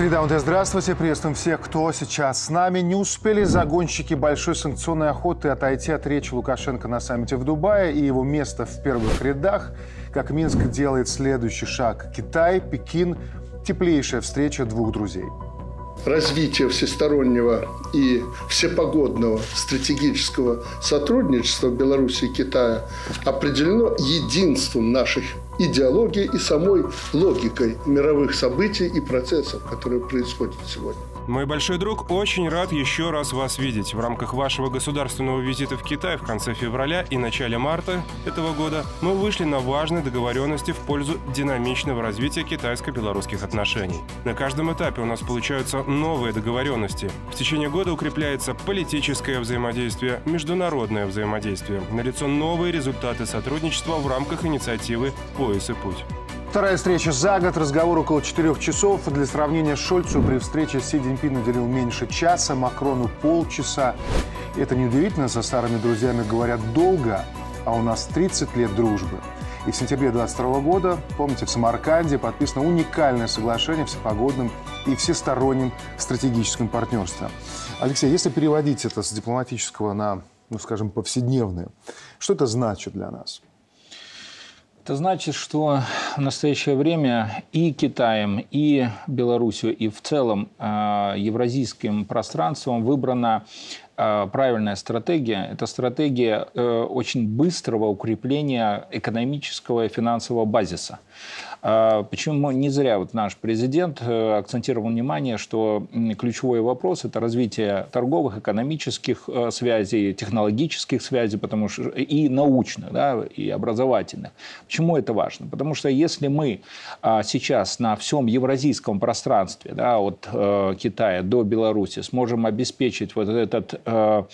Среда УНТ, здравствуйте. Приветствуем всех, кто сейчас с нами. Не успели загонщики большой санкционной охоты отойти от речи Лукашенко на саммите в Дубае и его место в первых рядах. Как Минск делает следующий шаг. Китай, Пекин. Теплейшая встреча двух друзей развитие всестороннего и всепогодного стратегического сотрудничества Беларуси и Китая определено единством наших идеологии и самой логикой мировых событий и процессов, которые происходят сегодня. Мой большой друг, очень рад еще раз вас видеть. В рамках вашего государственного визита в Китай в конце февраля и начале марта этого года мы вышли на важные договоренности в пользу динамичного развития китайско-белорусских отношений. На каждом этапе у нас получаются новые договоренности. В течение года укрепляется политическое взаимодействие, международное взаимодействие. Налицо новые результаты сотрудничества в рамках инициативы «Пояс и путь». Вторая встреча за год, разговор около четырех часов. Для сравнения, Шольцу при встрече Си Цзиньпин уделил меньше часа, Макрону полчаса. Это неудивительно, со старыми друзьями говорят долго, а у нас 30 лет дружбы. И в сентябре 2022 года, помните, в Самарканде подписано уникальное соглашение всепогодным и всесторонним стратегическим партнерством. Алексей, если переводить это с дипломатического на, ну, скажем, повседневное, что это значит для нас? Это значит, что в настоящее время и Китаем, и Белоруссию, и в целом э, евразийским пространством выбрана э, правильная стратегия. Это стратегия э, очень быстрого укрепления экономического и финансового базиса. А, почему не зря вот наш президент э, акцентировал внимание, что ключевой вопрос – это развитие торговых, экономических э, связей, технологических связей потому что, и научных, да, и образовательных. Почему это важно? Потому что если мы а, сейчас на всем евразийском пространстве, да, от э, Китая до Беларуси, сможем обеспечить вот этот а,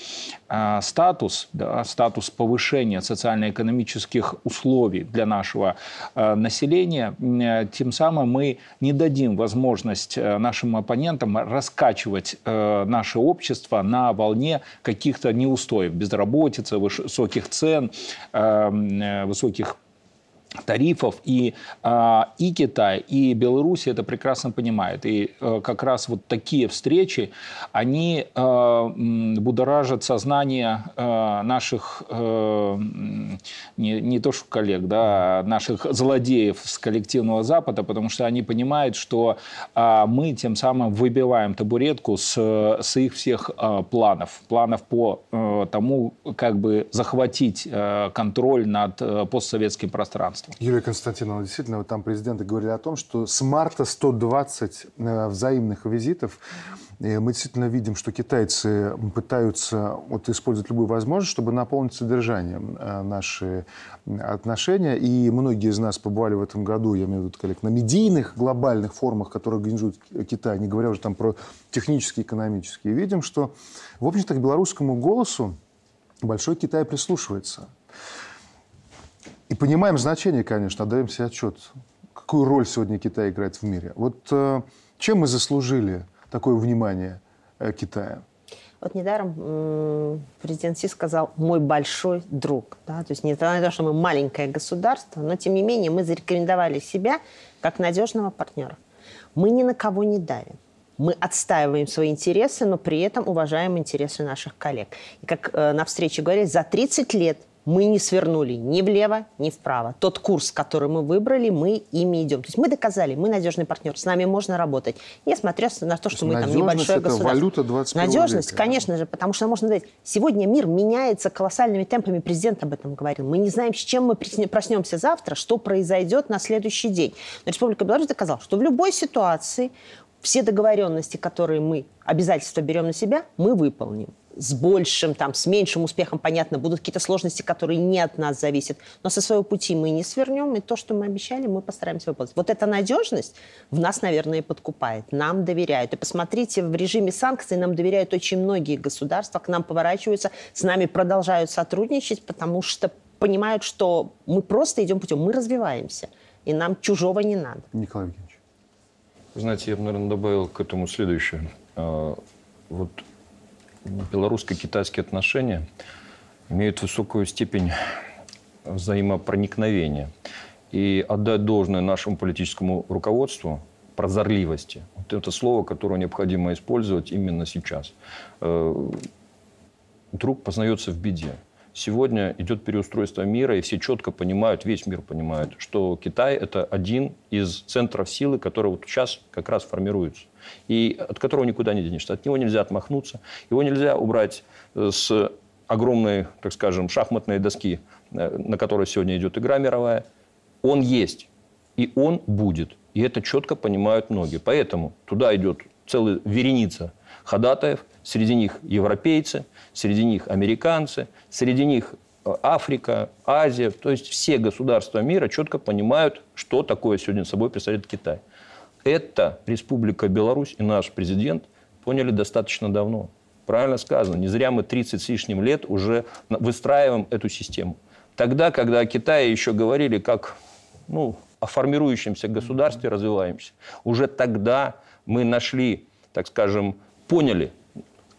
статус, да, статус повышения социально-экономических условий для нашего населения, тем самым мы не дадим возможность э, нашим оппонентам раскачивать э, наше общество на волне каких-то неустоев, безработицы, высоких цен, высоких тарифов. И, а, и Китай, и Беларусь это прекрасно понимают. И э, как раз вот такие встречи, они э, будоражат сознание э, наших, не, не то что коллег, да, а наших злодеев с коллективного Запада, потому что они понимают, что а, мы тем самым выбиваем табуретку с, с их всех планов. Планов по тому, как бы захватить контроль над постсоветским пространством. Юлия Константиновна, действительно, вот там президенты говорили о том, что с марта 120 э, взаимных визитов. И мы действительно видим, что китайцы пытаются вот, использовать любую возможность, чтобы наполнить содержанием э, наши отношения. И многие из нас побывали в этом году, я имею в виду коллег, на медийных глобальных форумах, которые организует Китай, не говоря уже там про технические, экономические. Видим, что, в общем-то, к белорусскому голосу Большой Китай прислушивается. И понимаем значение, конечно, отдаем себе отчет, какую роль сегодня Китай играет в мире. Вот э, чем мы заслужили такое внимание э, Китая? Вот недаром президент Си сказал «мой большой друг». Да? То есть не на то, что мы маленькое государство, но тем не менее мы зарекомендовали себя как надежного партнера. Мы ни на кого не давим. Мы отстаиваем свои интересы, но при этом уважаем интересы наших коллег. И как э, на встрече говорили, за 30 лет мы не свернули ни влево, ни вправо. Тот курс, который мы выбрали, мы ими идем. То есть мы доказали, мы надежный партнер, с нами можно работать, несмотря на то, что то мы там небольшое это государство. валюта 21 Надежность, века. конечно же, потому что можно сказать, сегодня мир меняется колоссальными темпами, президент об этом говорил. Мы не знаем, с чем мы проснемся завтра, что произойдет на следующий день. Но Республика Беларусь доказала, что в любой ситуации все договоренности, которые мы, обязательства берем на себя, мы выполним с большим, там, с меньшим успехом, понятно, будут какие-то сложности, которые не от нас зависят. Но со своего пути мы не свернем, и то, что мы обещали, мы постараемся выполнить. Вот эта надежность в нас, наверное, подкупает. Нам доверяют. И посмотрите, в режиме санкций нам доверяют очень многие государства, к нам поворачиваются, с нами продолжают сотрудничать, потому что понимают, что мы просто идем путем, мы развиваемся, и нам чужого не надо. Николай Евгеньевич. Знаете, я бы, наверное, добавил к этому следующее. А, вот белорусско-китайские отношения имеют высокую степень взаимопроникновения. И отдать должное нашему политическому руководству прозорливости. Вот это слово, которое необходимо использовать именно сейчас. Э, друг познается в беде. Сегодня идет переустройство мира, и все четко понимают, весь мир понимает, что Китай – это один из центров силы, который вот сейчас как раз формируется. И от которого никуда не денешься. От него нельзя отмахнуться. Его нельзя убрать э, с огромной, так скажем, шахматной доски, э, на которой сегодня идет игра мировая. Он есть, и он будет. И это четко понимают многие. Поэтому туда идет целая вереница ходатаев, среди них европейцы, среди них американцы, среди них э, Африка, Азия, то есть все государства мира четко понимают, что такое сегодня собой представляет Китай. Это Республика Беларусь и наш президент поняли достаточно давно. Правильно сказано, не зря мы 30 с лишним лет уже выстраиваем эту систему. Тогда, когда о Китае еще говорили как ну, о формирующемся государстве, развиваемся, уже тогда мы нашли, так скажем, поняли,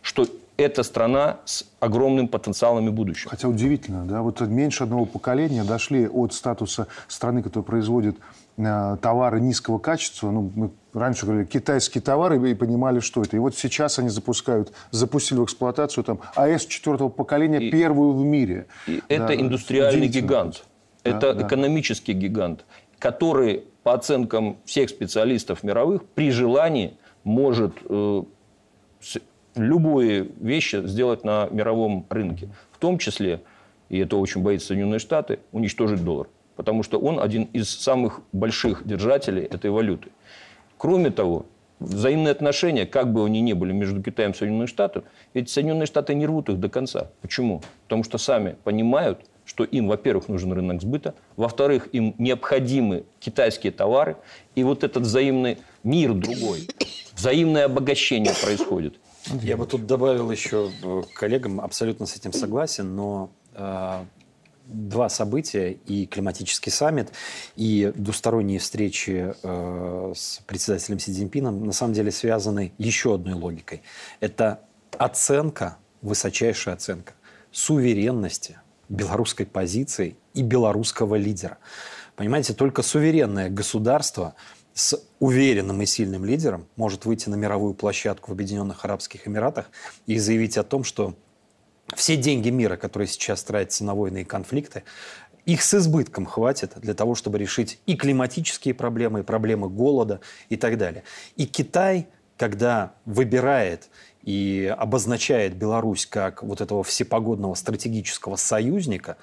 что это страна с огромным потенциалом и будущим. Хотя удивительно, да, вот меньше одного поколения дошли от статуса страны, которая производит э, товары низкого качества. Ну, мы раньше говорили китайские товары и понимали, что это. И вот сейчас они запускают, запустили в эксплуатацию там АЭС четвертого поколения, и, первую в мире. И да, это индустриальный гигант. Да, это да. экономический гигант, который, по оценкам всех специалистов мировых, при желании может э, любые вещи сделать на мировом рынке. В том числе, и это очень боится Соединенные Штаты, уничтожить доллар. Потому что он один из самых больших держателей этой валюты. Кроме того, взаимные отношения, как бы они ни были между Китаем и Соединенными Штатами, эти Соединенные Штаты не рвут их до конца. Почему? Потому что сами понимают, что им, во-первых, нужен рынок сбыта, во-вторых, им необходимы китайские товары, и вот этот взаимный мир другой, взаимное обогащение происходит. Я бы тут добавил еще э, коллегам, абсолютно с этим согласен, но э, два события, и климатический саммит, и двусторонние встречи э, с председателем Си Цзиньпином на самом деле связаны еще одной логикой. Это оценка, высочайшая оценка суверенности белорусской позиции и белорусского лидера. Понимаете, только суверенное государство – с уверенным и сильным лидером может выйти на мировую площадку в Объединенных Арабских Эмиратах и заявить о том, что все деньги мира, которые сейчас тратятся на войны и конфликты, их с избытком хватит для того, чтобы решить и климатические проблемы, и проблемы голода и так далее. И Китай, когда выбирает и обозначает Беларусь как вот этого всепогодного стратегического союзника,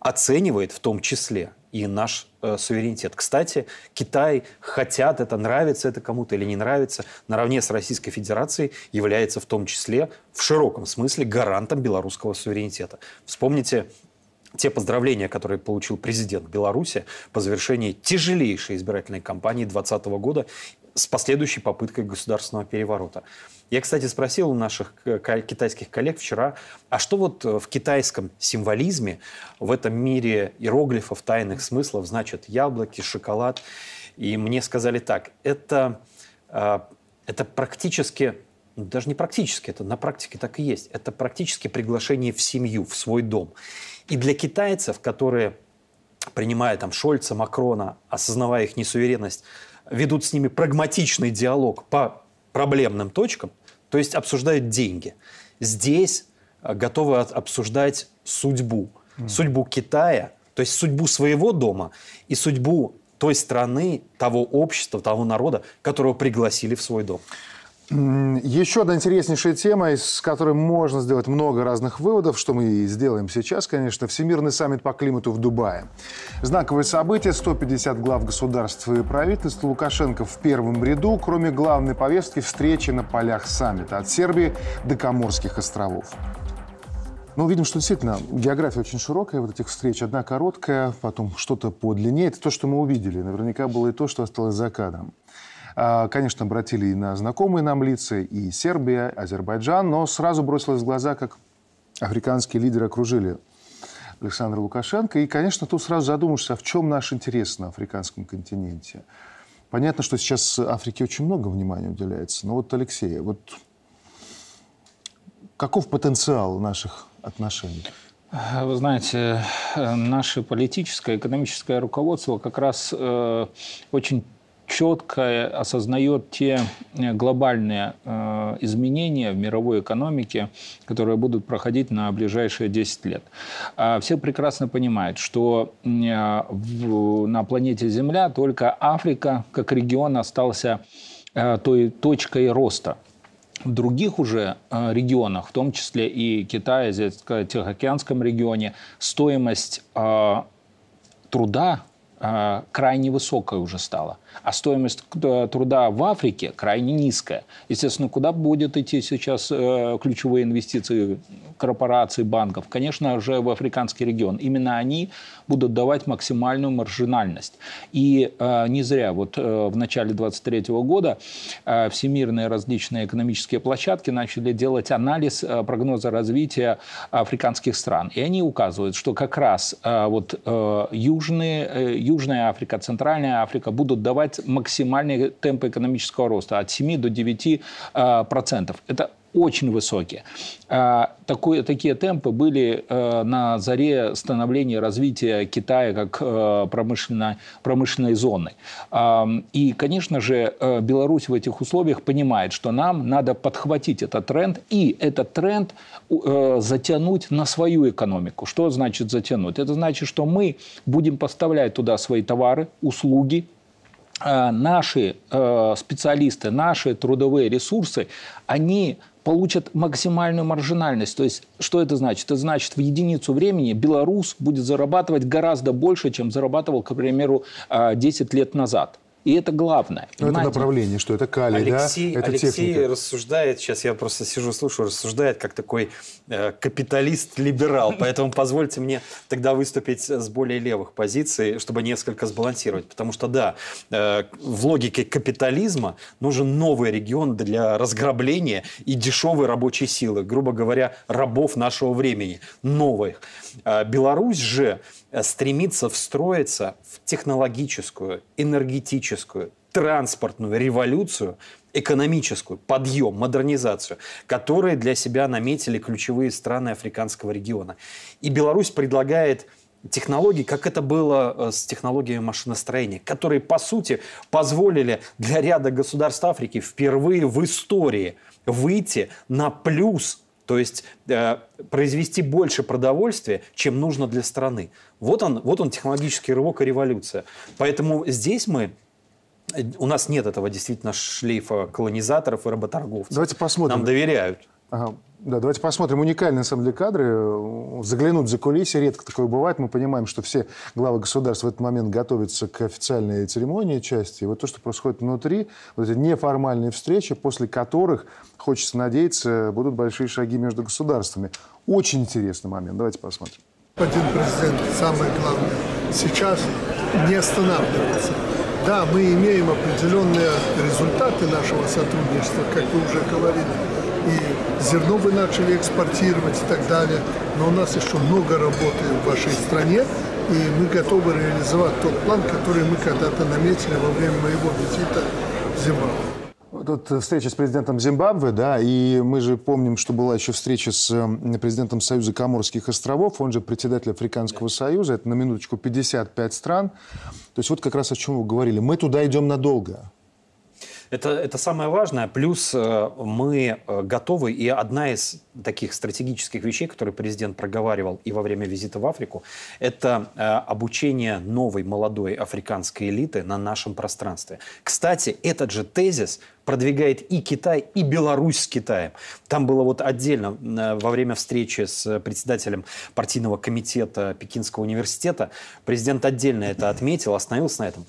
оценивает в том числе и наш э, суверенитет. Кстати, Китай хотят это, нравится это кому-то или не нравится, наравне с Российской Федерацией является в том числе в широком смысле гарантом белорусского суверенитета. Вспомните те поздравления, которые получил президент Беларуси по завершении тяжелейшей избирательной кампании 2020 года с последующей попыткой государственного переворота. Я, кстати, спросил у наших китайских коллег вчера, а что вот э, в китайском символизме, в этом мире иероглифов, тайных смыслов значит яблоки, шоколад? И мне сказали так, это, э, это практически, ну, даже не практически, это на практике так и есть, это практически приглашение в семью, в свой дом. И для китайцев, которые принимая там Шольца, Макрона, осознавая их несуверенность, ведут с ними прагматичный диалог по проблемным точкам, то есть обсуждают деньги. Здесь э, готовы обсуждать судьбу. Mm. Судьбу Китая, то есть судьбу своего дома и судьбу той страны, того общества, того народа, которого пригласили в свой дом. Еще одна интереснейшая тема, из которой можно сделать много разных выводов, что мы и сделаем сейчас, конечно, Всемирный саммит по климату в Дубае. Знаковое событие, 150 глав государств и правительств, Лукашенко в первом ряду, кроме главной повестки встречи на полях саммита от Сербии до Коморских островов. Ну, видим, что действительно география очень широкая вот этих встреч. Одна короткая, потом что-то подлиннее. Это то, что мы увидели. Наверняка было и то, что осталось за кадром. А, конечно, обратили и на знакомые нам лица, и Сербия, Азербайджан, но сразу бросилось в глаза, как африканские лидеры окружили Александра Лукашенко. И, конечно, тут сразу задумаешься, а в чем наш интерес на африканском континенте? Понятно, что сейчас Африке очень много внимания уделяется. Но вот, Алексей, вот каков потенциал наших отношений? Вы знаете, наше политическое, экономическое руководство как раз э, очень четко осознает те э, глобальные э, изменения в мировой экономике, которые будут проходить на ближайшие 10 лет. А все прекрасно понимают, что э, на планете Земля только Африка как регион остался той точкой роста. В других уже регионах, в том числе и Китае, Тихоокеанском регионе, стоимость труда крайне высокая уже стала а стоимость труда в Африке крайне низкая. Естественно, куда будет идти сейчас э, ключевые инвестиции корпораций, банков? Конечно же, в африканский регион. Именно они будут давать максимальную маржинальность. И э, не зря вот э, в начале 2023 года всемирные различные экономические площадки начали делать анализ прогноза развития африканских стран. И они указывают, что как раз вот южные, Южная Африка, Центральная Африка будут давать давать максимальные темпы экономического роста от 7 до 9 а, процентов. Это очень высокие. А, такое, такие темпы были э, на заре становления развития Китая как промышленной, промышленной зоны. И, конечно же, Беларусь в этих условиях понимает, что нам надо подхватить этот тренд и этот тренд затянуть на свою экономику. Что значит затянуть? Это значит, что мы будем поставлять туда свои товары, услуги, наши э, специалисты, наши трудовые ресурсы, они получат максимальную маржинальность. То есть, что это значит? Это значит, в единицу времени белорус будет зарабатывать гораздо больше, чем зарабатывал, к примеру, 10 э, лет назад. И это главное. Но это направление, что это калий, Алексей, да? Это Алексей техника. рассуждает, сейчас я просто сижу, слушаю, рассуждает как такой э, капиталист-либерал. Поэтому позвольте мне тогда выступить с более левых позиций, чтобы несколько сбалансировать. Потому что, да, э, в логике капитализма нужен новый регион для разграбления и дешевой рабочей силы. Грубо говоря, рабов нашего времени. Новых. Э, Беларусь же стремится встроиться в технологическую, энергетическую, транспортную революцию, экономическую, подъем, модернизацию, которые для себя наметили ключевые страны африканского региона. И Беларусь предлагает технологий, как это было э, с технологиями машиностроения, которые, по сути, позволили для ряда государств Африки впервые в истории выйти на плюс то есть э, произвести больше продовольствия, чем нужно для страны. Вот он, вот он технологический рывок и революция. Поэтому здесь мы э, у нас нет этого действительно шлейфа колонизаторов и работорговцев. Давайте посмотрим. Нам доверяют. Ага. Да, давайте посмотрим уникальные, на самом деле, кадры. Заглянуть за кулисы, редко такое бывает. Мы понимаем, что все главы государств в этот момент готовятся к официальной церемонии части. И вот то, что происходит внутри, вот эти неформальные встречи, после которых, хочется надеяться, будут большие шаги между государствами. Очень интересный момент. Давайте посмотрим. Господин президент, самое главное сейчас не останавливаться. Да, мы имеем определенные результаты нашего сотрудничества, как вы уже говорили и зерно вы начали экспортировать и так далее. Но у нас еще много работы в вашей стране, и мы готовы реализовать тот план, который мы когда-то наметили во время моего визита в Зимбабве. Тут встреча с президентом Зимбабве, да, и мы же помним, что была еще встреча с президентом Союза Коморских островов, он же председатель Африканского Союза, это на минуточку 55 стран. То есть вот как раз о чем вы говорили. Мы туда идем надолго. Это, это самое важное. Плюс э, мы э, готовы, и одна из таких стратегических вещей, которые президент проговаривал и во время визита в Африку, это э, обучение новой молодой африканской элиты на нашем пространстве. Кстати, этот же тезис продвигает и Китай, и Беларусь с Китаем. Там было вот отдельно во время встречи с председателем партийного комитета Пекинского университета, президент отдельно это отметил, остановился на этом.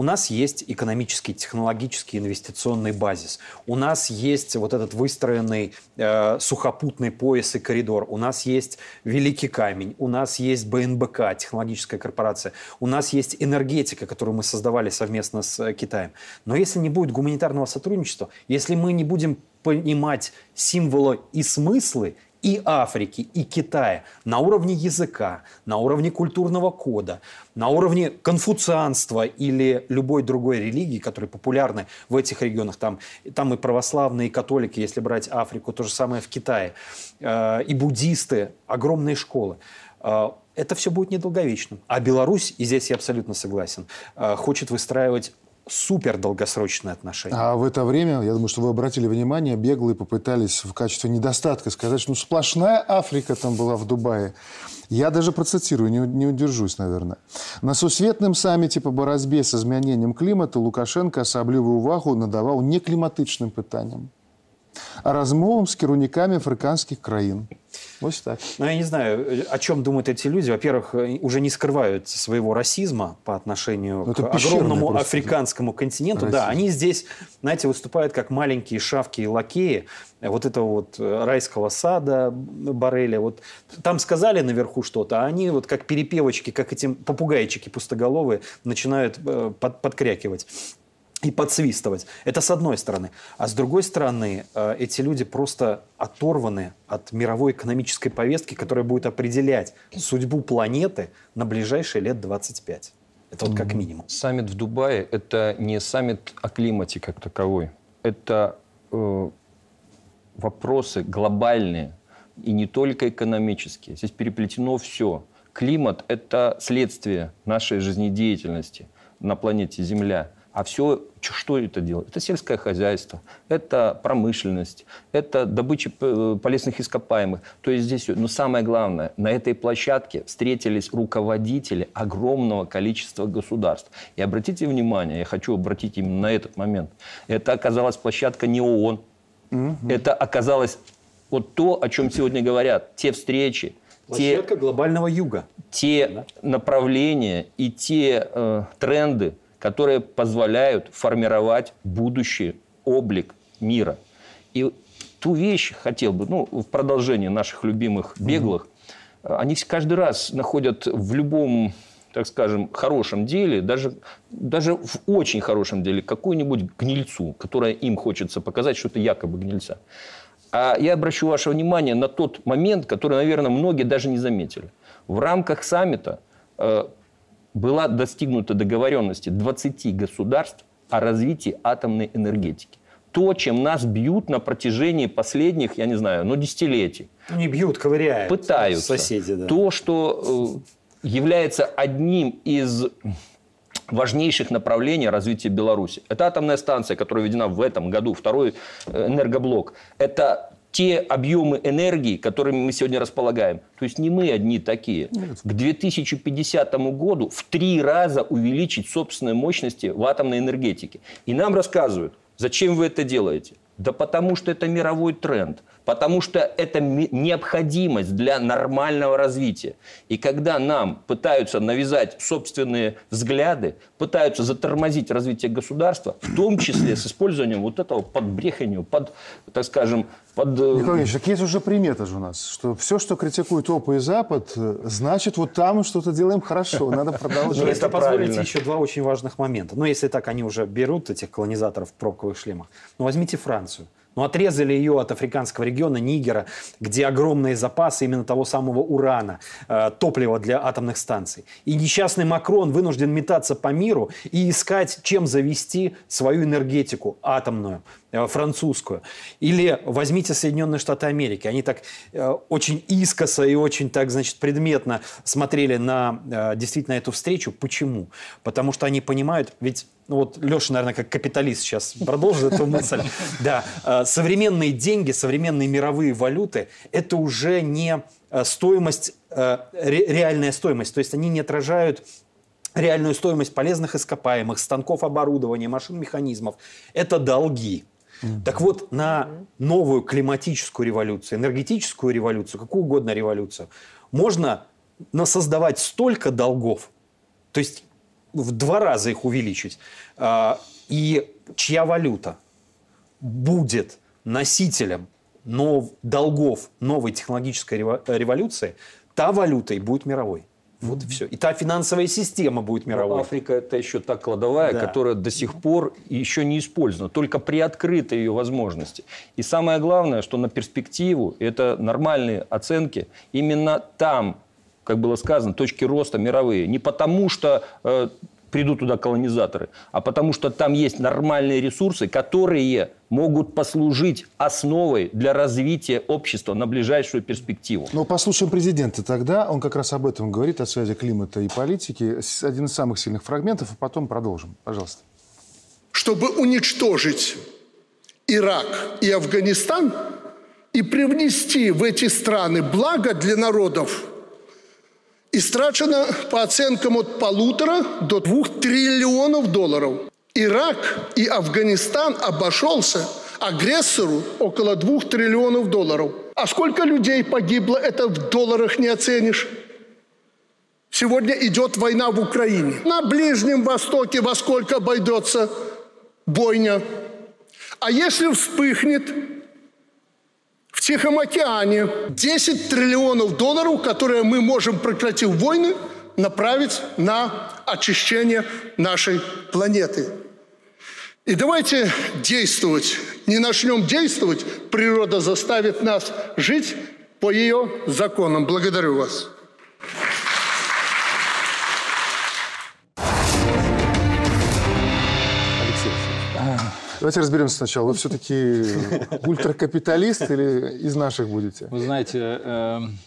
У нас есть экономический, технологический, инвестиционный базис. У нас есть вот этот выстроенный э, сухопутный пояс и коридор. У нас есть Великий Камень. У нас есть БНБК, технологическая корпорация. У нас есть энергетика, которую мы создавали совместно с э, Китаем. Но если не будет гуманитарного сотрудничества, если мы не будем понимать символы и смыслы и Африки, и Китая на уровне языка, на уровне культурного кода, на уровне конфуцианства или любой другой религии, которые популярны в этих регионах. Там, там и православные, и католики, если брать Африку, то же самое в Китае, э, и буддисты, огромные школы. Э, это все будет недолговечным. А Беларусь, и здесь я абсолютно согласен, э, хочет выстраивать супер долгосрочные отношения. А в это время, я думаю, что вы обратили внимание, беглые попытались в качестве недостатка сказать, что ну, сплошная Африка там была в Дубае. Я даже процитирую, не, не удержусь, наверное. На сусветным саміті по боротьбе з змяненнем клімату Лукашенко асаблівую увагу надаваў не кліматычным пытанням, а размовам з кіраўнікамі афрыканскіх краін. Вот так. Ну, я не знаю, о чем думают эти люди. Во-первых, уже не скрывают своего расизма по отношению Ну, к огромному просто африканскому континенту. Да, расизм. они здесь, знаете, выступают как маленькие шавки и лакеи вот этого вот э, райского сада Барреля. Вот там сказали наверху что-то, а они вот как перепевочки, как эти попугайчики пустоголовые начинают э, под- подкрякивать и подсвистывать. Это с одной стороны. А с другой стороны, э, эти люди просто оторваны от мировой экономической повестки, которая будет определять судьбу планеты на ближайшие лет 25. Это вот как минимум. Саммит в Дубае – это не саммит о климате как таковой. Это э, вопросы глобальные и не только экономические. Здесь переплетено все. Климат – это следствие нашей жизнедеятельности на планете Земля. А все, что это делает? Это сельское хозяйство, это промышленность, это добыча э, полезных ископаемых. То есть здесь, но самое главное, на этой площадке встретились руководители огромного количества государств. И обратите внимание, я хочу обратить именно на этот момент. Это оказалась площадка не ООН, это оказалось вот то, о чем сегодня говорят, те встречи, те Площадка глобального юга. те направления и те э, тренды, которые позволяют формировать будущий облик мира. И ту вещь хотел бы, ну, в продолжение наших любимых беглых, э, они каждый раз находят в любом так скажем, хорошем деле, даже, даже в очень хорошем деле, какую-нибудь гнильцу, которая им хочется показать, что это якобы гнильца. А я обращу ваше внимание на тот момент, который, наверное, многие даже не заметили. В рамках саммита э, была достигнута договоренности 20 государств о развитии атомной энергетики. То, чем нас бьют на протяжении последних, я не знаю, ну, десятилетий. Не бьют, ковыряют. Пытаются. Соседи, да. То, что э, является одним из важнейших направлений развития Беларуси. Это атомная станция, которая введена в этом году, второй э, энергоблок. Это те объемы энергии, которыми мы сегодня располагаем. То есть не мы одни такие. К 2050 году в три раза увеличить собственные мощности в атомной энергетике. И нам рассказывают, зачем вы это делаете? Да потому что это мировой тренд. Потому что это необходимость для нормального развития. И когда нам пытаются навязать собственные взгляды, пытаются затормозить развитие государства, в том числе с использованием вот этого подбреханию, под, так скажем, под... э, Николай Ильич, так есть уже примета же у нас, что все, что критикует ОПА и Запад, значит, вот там мы что-то делаем хорошо, надо продолжать. если это позволите, еще два очень важных момента. Ну, если так они уже берут этих колонизаторов в пробковых шлемах. Ну, возьмите Францию. Ну, отрезали ее от африканского региона Нигера, где огромные запасы именно того самого урана, э, топлива для атомных станций. И несчастный Макрон вынужден метаться по миру и искать, чем завести свою энергетику атомную, э, французскую. Или возьмите Соединенные Штаты Америки. Они так э, очень искоса и очень так, значит, предметно смотрели на действительно эту встречу. Почему? Потому что они понимают, ведь ну вот Леша, наверное, как капиталист сейчас продолжит эту мысль. Да, э, современные деньги, современные мировые валюты – это уже не э, стоимость, э, ре- реальная стоимость. То есть они не отражают реальную стоимость полезных ископаемых, станков оборудования, машин, механизмов. Это долги. Так вот, на новую климатическую революцию, энергетическую революцию, какую угодно революцию, можно насоздавать столько долгов, то есть в два раза их увеличить, а, и чья валюта будет носителем нов- долгов новой технологической рево- революции, та валюта и будет мировой. Вот и все. И та финансовая система будет Но мировой. Африка это еще та кладовая, Да. которая до сих пор еще не использована, только приоткрыты ее возможности. И самое главное, что на перспективу, это нормальные оценки, именно там, как было сказано, точки роста мировые. Не потому, что э, придут туда колонизаторы, а потому что там есть нормальные ресурсы, которые могут послужить основой для развития общества на ближайшую перспективу. Ну, послушаем президента тогда. Он как раз об этом говорит, о связи климата и политики. Один из самых сильных фрагментов, а потом продолжим. Пожалуйста. чтобы уничтожить Ирак и Афганистан и привнести в эти страны благо для народов, истрачено по оценкам от полутора до двух триллионов долларов. Ирак и Афганистан обошелся агрессору около двух триллионов долларов. А сколько людей погибло, это в долларах не оценишь. Сегодня идет война в Украине. На Ближнем Востоке во сколько обойдется бойня? А если вспыхнет в Тихом океане 10 триллионов долларов, которые мы можем, прекратив войны, направить на очищение нашей планеты. И давайте действовать. Не начнем действовать, природа заставит нас жить по ее законам. Благодарю вас. Давайте разберемся сначала. Вы все-таки ультракапиталист или из наших будете? Вы знаете, эм,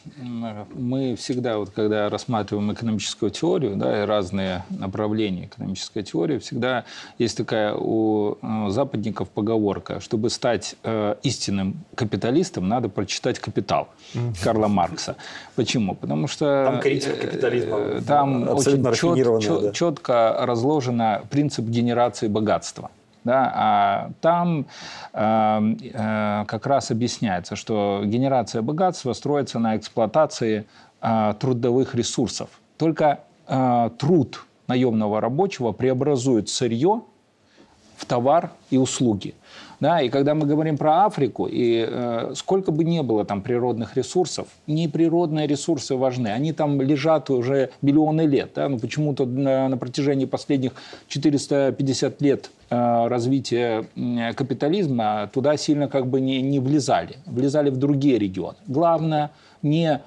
мы всегда, вот, когда рассматриваем экономическую теорию, да, и разные направления экономической теории, всегда есть такая у западников поговорка, чтобы стать э, истинным капиталистом, надо прочитать «Капитал» Карла Маркса. Почему? Потому что... Там критика капитализма э, Там очень чет, четко разложено принцип генерации богатства. Да, а там э, э, как раз объясняется, что генерация богатства строится на эксплуатации э, трудовых ресурсов. Только э, труд наемного рабочего преобразует сырье в товар и услуги. Да, и когда мы говорим про Африку, и э, сколько бы ни было там природных ресурсов, не природные ресурсы важны. Они там лежат уже миллионы лет. Да, но почему-то на, на протяжении последних 450 лет э, развития капитализма туда сильно как бы не, не влезали. Влезали в другие регионы. Главное не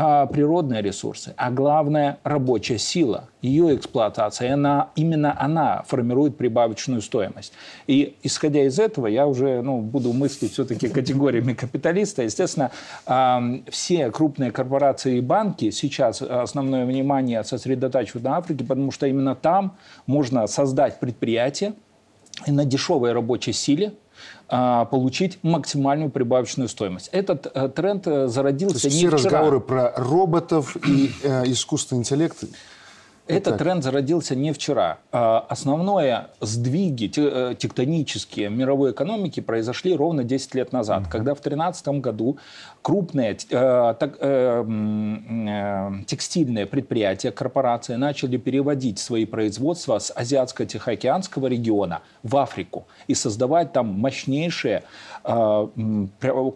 а, природные ресурсы, а главное рабочая сила, ее эксплуатация, она, именно она формирует прибавочную стоимость. И исходя из этого, я уже ну, буду мыслить все-таки категориями капиталиста. Естественно, все крупные корпорации и банки сейчас основное внимание сосредотачивают на Африке, потому что именно там можно создать предприятие на дешевой рабочей силе, а, получить максимальную прибавочную стоимость. Этот э, тренд э, зародился То есть не все вчера. разговоры про роботов и э, искусственный интеллект этот так. тренд зародился не вчера. А, основное сдвиги э, тектонические мировой экономики произошли ровно 10 лет назад, угу. когда в 2013 году крупные э, э, текстильные предприятия, корпорации начали переводить свои производства с Азиатско-Тихоокеанского региона в Африку и создавать там мощнейшие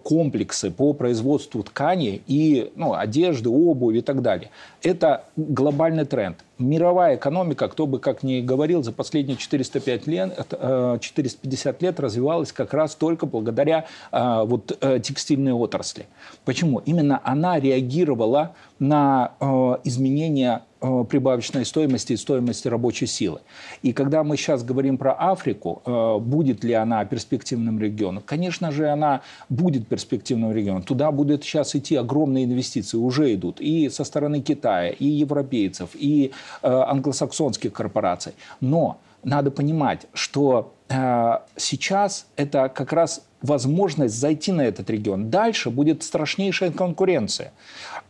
комплексы по производству тканей и ну, одежды, обуви и так далее. Это глобальный тренд мировая экономика, кто бы как ни говорил, за последние 405 лет, 450 э, лет развивалась как раз только благодаря э, вот, э, текстильной отрасли. Почему? Именно она реагировала на изменения прибавочной стоимости и стоимости рабочей силы. И когда мы сейчас говорим про Африку, будет ли она перспективным регионом? Конечно же, она будет перспективным регионом. Туда будут сейчас идти огромные инвестиции, уже идут и со стороны Китая, и европейцев, и Э, англосаксонских корпораций. Но надо понимать, что э, сейчас это как раз возможность зайти на этот регион. Дальше будет страшнейшая конкуренция.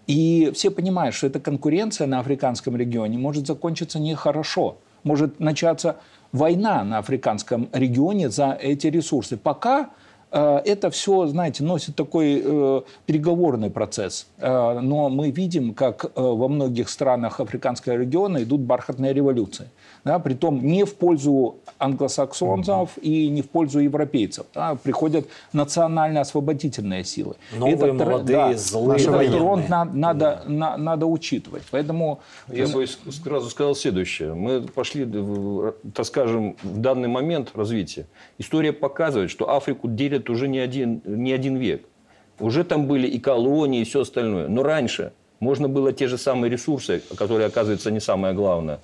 И все понимают, что эта конкуренция на африканском регионе может закончиться нехорошо. Может начаться война на африканском регионе за эти ресурсы. Пока Э, это все, знаете, носит такой э, переговорный процесс. Э, но мы видим, как во многих странах африканского региона идут бархатные революции. Да, притом не в пользу англосаксонцев угу. и не в пользу европейцев. Да, приходят национально-освободительные силы. Новые, этот, молодые, да, злые этот тренд надо, надо, на, надо учитывать. Поэтому... Я бы сразу сказал следующее. Мы пошли, так скажем, в данный момент развития. История показывает, что Африку делят уже не один, не один век. Уже там были и колонии, и все остальное. Но раньше можно было те же самые ресурсы, которые, оказывается, не самое главное,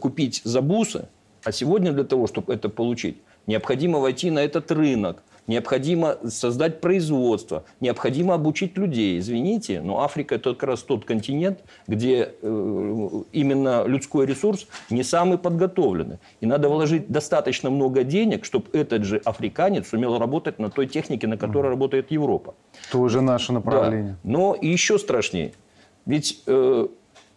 купить за бусы. А сегодня для того, чтобы это получить, необходимо войти на этот рынок, необходимо создать производство, необходимо обучить людей. Извините, но Африка – это как раз тот континент, где э, именно людской ресурс не самый подготовленный. И надо вложить достаточно много денег, чтобы этот же африканец сумел работать на той технике, на которой работает Европа. Тоже наше направление. Да. Но еще страшнее. Ведь э,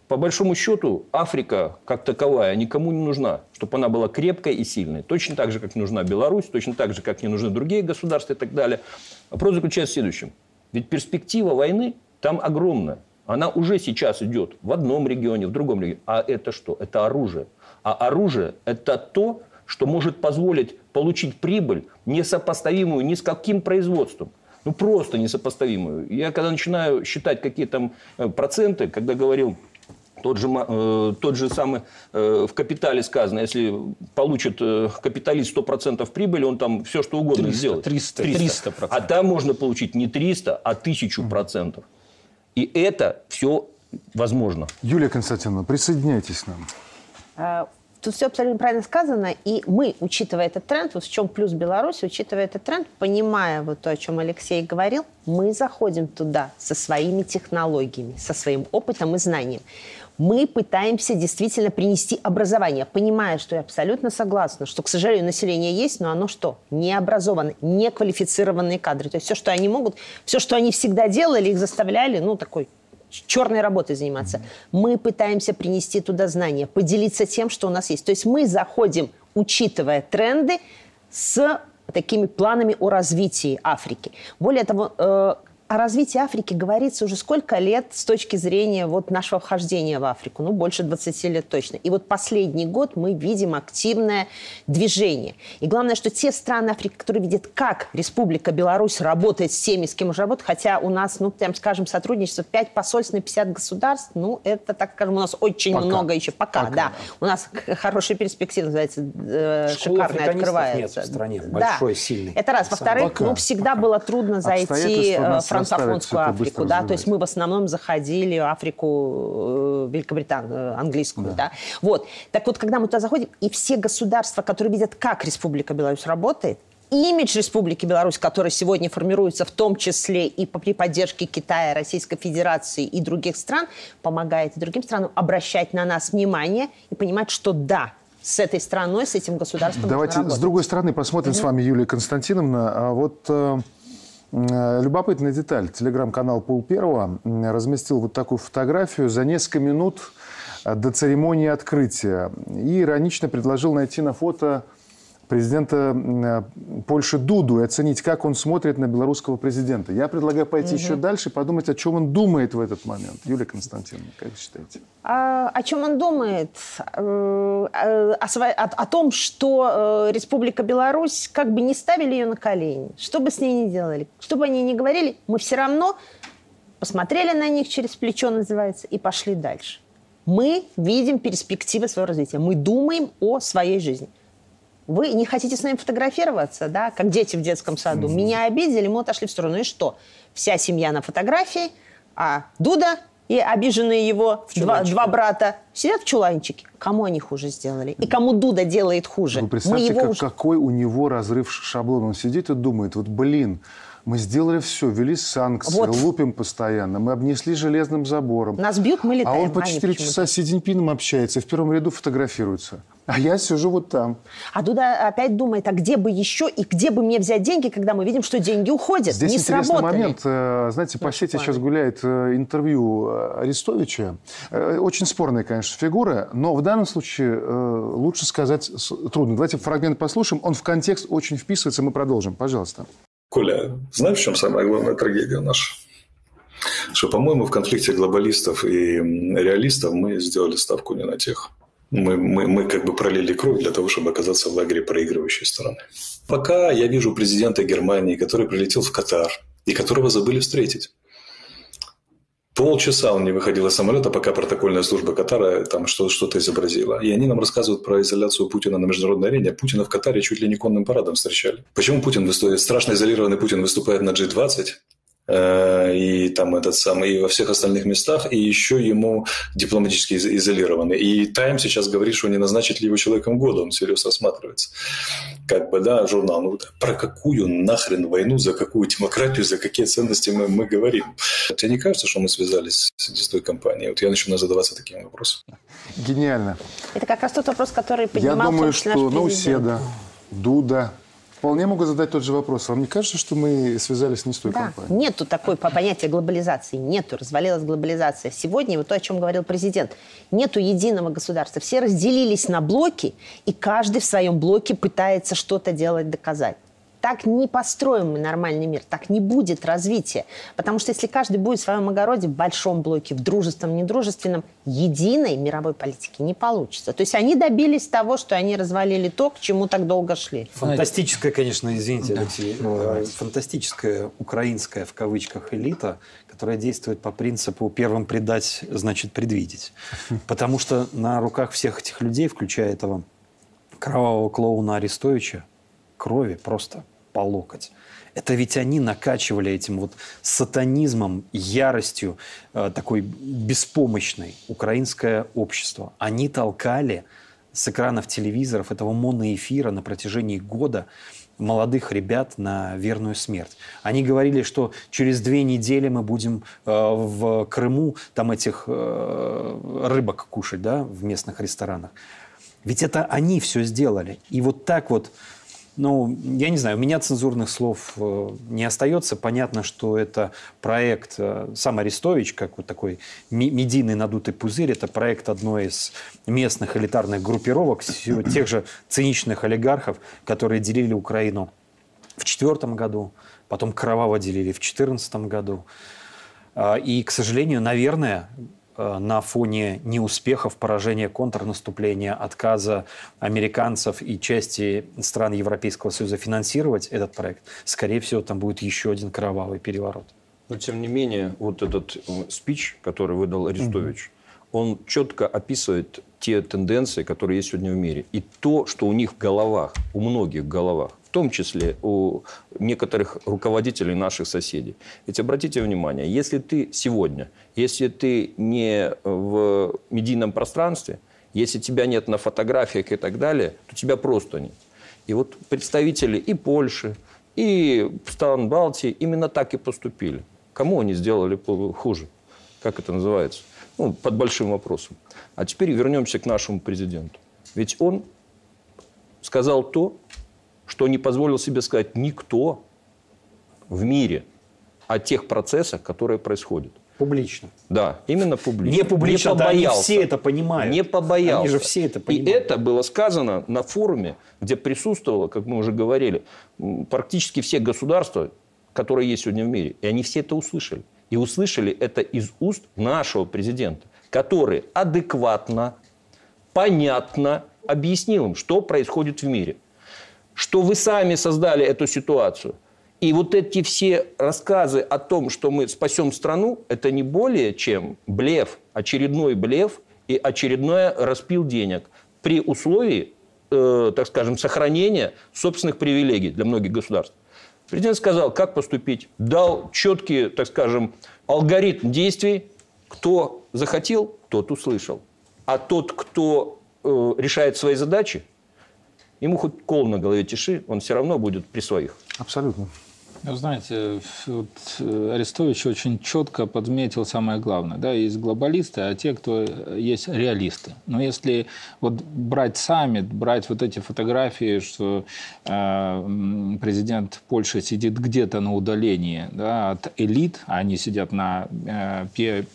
по большому счету, Африка как таковая никому не нужна, чтобы она была крепкой и сильной. Точно так же, как нужна Беларусь, точно так же, как не нужны другие государства и так далее. Вопрос заключается в следующем. Ведь перспектива войны там огромная. Она уже сейчас идет в одном регионе, в другом регионе. А это что? Это оружие. А оружие – это то, что может позволить получить прибыль, несопоставимую ни с каким производством. Ну, просто несопоставимую. Я когда начинаю считать какие там э, проценты, когда говорил тот же, э, тот же самый э, в капитале сказано, если получит э, капиталист 100% прибыли, он там все что угодно 300, сделает. 300, 300. 300%. А там можно получить не 300, а 1000%. И это все возможно. Юлия Константиновна, присоединяйтесь к нам. А, тут все абсолютно правильно сказано, и мы, учитывая этот тренд, вот в чем плюс Беларуси, учитывая этот тренд, понимая вот то, о чем Алексей говорил, мы заходим туда со своими технологиями, со своим опытом и знанием мы пытаемся действительно принести образование, понимая, что я абсолютно согласна, что, к сожалению, население есть, но оно что? Не образованное, не квалифицированные кадры. То есть все, что они могут, все, что они всегда делали, их заставляли, ну, такой черной работой заниматься. Мы пытаемся принести туда знания, поделиться тем, что у нас есть. То есть мы заходим, учитывая тренды, с такими планами о развитии Африки. Более того, э, о развитии Африки говорится уже сколько лет с точки зрения вот нашего вхождения в Африку? Ну, больше 20 лет точно. И вот последний год мы видим активное движение. И главное, что те страны Африки, которые видят, как Республика Беларусь работает с теми, с кем уже работает, хотя у нас, ну, прям скажем, сотрудничество 5 посольств на 50 государств, ну, это, так скажем, у нас очень пока. много еще. Пока, пока да. да. У нас хорошая перспектива, называется, э, шикарная открывается. нет в стране, большой, да. сильный. Это раз. Во-вторых, ну, всегда пока. было трудно зайти франкофонскую Африку, да, то есть мы в основном заходили в Африку э, Великобританию, э, английскую, да. да. Вот. Так вот, когда мы туда заходим, и все государства, которые видят, как Республика Беларусь работает, имидж Республики Беларусь, который сегодня формируется в том числе и при поддержке Китая, Российской Федерации и других стран, помогает и другим странам обращать на нас внимание и понимать, что да, с этой страной, с этим государством Давайте с другой стороны посмотрим mm-hmm. с вами, Юлия Константиновна. А вот э, любопытная деталь. Телеграм-канал Пол Первого разместил вот такую фотографию за несколько минут э, до церемонии открытия. И иронично предложил найти на фото президента э, Польши Дуду и оценить, как он смотрит на белорусского президента. Я предлагаю пойти угу. еще дальше и подумать, о чем он думает в этот момент. Юлия Константиновна, как вы считаете? А, о чем он думает? Э, о, о, о том, что э, Республика Беларусь, как бы не ставили ее на колени, что бы с ней ни делали, что бы они ни говорили, мы все равно посмотрели на них через плечо, называется, и пошли дальше. Мы видим перспективы своего развития. Мы думаем о своей жизни. Вы не хотите с нами фотографироваться, да, как дети в детском саду. Mm-hmm. Меня обидели, мы отошли в сторону. И что? Вся семья на фотографии, а Дуда и обиженные его два, два брата сидят в чуланчике. Кому они хуже сделали? И кому Дуда делает хуже? Вы представьте, как, уже... какой у него разрыв шаблон. Он сидит и думает, вот блин, мы сделали все, ввели санкции, вот. лупим постоянно, мы обнесли железным забором. Нас бьют, мы летаем. А он по 4 часа с Си Цзиньпином общается, в первом ряду фотографируется. А я сижу вот там. А Дуда опять думает, а где бы еще и где бы мне взять деньги, когда мы видим, что деньги уходят, Здесь не интересный сработали. момент. Э, знаете, по сети сейчас гуляет э, интервью э, Арестовича. Очень спорная, конечно, фигура, но в данном случае лучше сказать трудно. Давайте фрагмент послушаем. Он в контекст очень вписывается. Мы продолжим. Пожалуйста. Коля, знаешь, в чем самая главная трагедия наша? Что, по-моему, в конфликте глобалистов и реалистов мы сделали ставку не на тех. Мы, мы, мы как бы пролили кровь для того, чтобы оказаться в лагере проигрывающей стороны. Пока я вижу президента Германии, который прилетел в Катар и которого забыли встретить. Полчаса он не выходил из самолета, пока протокольная служба Катара там что-то изобразила. И они нам рассказывают про изоляцию Путина на международной арене. Путина в Катаре чуть ли не конным парадом встречали. Почему Путин выступает, страшно изолированный Путин выступает на G20, Э, и там этот самый, и во всех остальных местах, и еще ему дипломатически изолированы. И Тайм сейчас говорит, что не назначит ли его человеком года, он серьезно осматривается. Как бы, да, журнал, ну, про какую нахрен войну, за какую демократию, за какие ценности мы, мы говорим? Тебе не кажется, что мы связались с той компанией? Вот я начинаю задаваться таким вопросом. Гениально. Это как раз тот вопрос, который поднимал Я думаю, что Науседа, Дуда, вполне могут задать тот же вопрос. Вам не кажется, что мы связались не с той да. компанией? Нету такой понятия глобализации. Нету. Развалилась глобализация. Сегодня, вот то, о чем говорил президент, нету единого государства. Все разделились на блоки, и каждый в своем блоке пытается что-то делать, доказать. Так не построим мы нормальный мир, так не будет развития. Потому что если каждый будет в своем огороде, в большом блоке, в дружественном, недружественном, единой мировой политики не получится. То есть они добились того, что они развалили то, к чему так долго шли. Фантастическая, конечно, извините, да. Алексей, э, фантастическая украинская, в кавычках, элита, которая действует по принципу «первым предать, значит предвидеть». Потому что на руках всех этих людей, включая этого кровавого клоуна Арестовича, крови просто по локоть. Это ведь они накачивали этим вот сатанизмом, яростью э, такой беспомощной украинское общество. Они толкали с экранов телевизоров этого моноэфира на протяжении года молодых ребят на верную смерть. Они говорили, что через две недели мы будем э, в Крыму там этих э, рыбок кушать, да, в местных ресторанах. Ведь это они все сделали. И вот так вот ну, я не знаю, у меня цензурных слов э, не остается. Понятно, что это проект, э, сам Арестович, как вот такой медийный надутый пузырь, это проект одной из местных элитарных группировок, тех же циничных олигархов, которые делили Украину в 2004 году, потом кроваво делили в 2014 году. А, и, к сожалению, наверное, на фоне неуспехов, поражения контрнаступления, отказа американцев и части стран Европейского Союза финансировать этот проект, скорее всего, там будет еще один кровавый переворот. Но, тем не менее, вот этот э, спич, который выдал Арестович, угу. он четко описывает те тенденции, которые есть сегодня в мире. И то, что у них в головах, у многих в головах, в том числе у некоторых руководителей наших соседей. Ведь обратите внимание, если ты сегодня, если ты не в медийном пространстве, если тебя нет на фотографиях и так далее, то тебя просто нет. И вот представители и Польши, и стран Балтии именно так и поступили. Кому они сделали хуже? Как это называется? Ну, под большим вопросом. А теперь вернемся к нашему президенту. Ведь он сказал то, что не позволил себе сказать никто в мире о тех процессах, которые происходят. Публично. Да, именно публично. Не публично, не побоялся. Да, они все это понимают. Не побоялся. Они же все это понимают. И это было сказано на форуме, где присутствовало, как мы уже говорили, практически все государства, которые есть сегодня в мире. И они все это услышали. И услышали это из уст нашего президента, который адекватно, понятно объяснил им, что происходит в мире – что вы сами создали эту ситуацию. И вот эти все рассказы о том, что мы спасем страну, это не более чем блеф, очередной блеф и очередной распил денег при условии, э, так скажем, сохранения собственных привилегий для многих государств. Президент сказал, как поступить, дал четкий, так скажем, алгоритм действий. Кто захотел, тот услышал. А тот, кто э, решает свои задачи, Ему хоть кол на голове тиши, он все равно будет при своих. Абсолютно. Вы знаете, вот э, Арестович очень четко подметил самое главное. Да, есть глобалисты, а те, кто есть реалисты. Но если вот брать саммит, брать вот эти фотографии, что э, президент Польши сидит где-то на удалении да, от элит, а они сидят на э,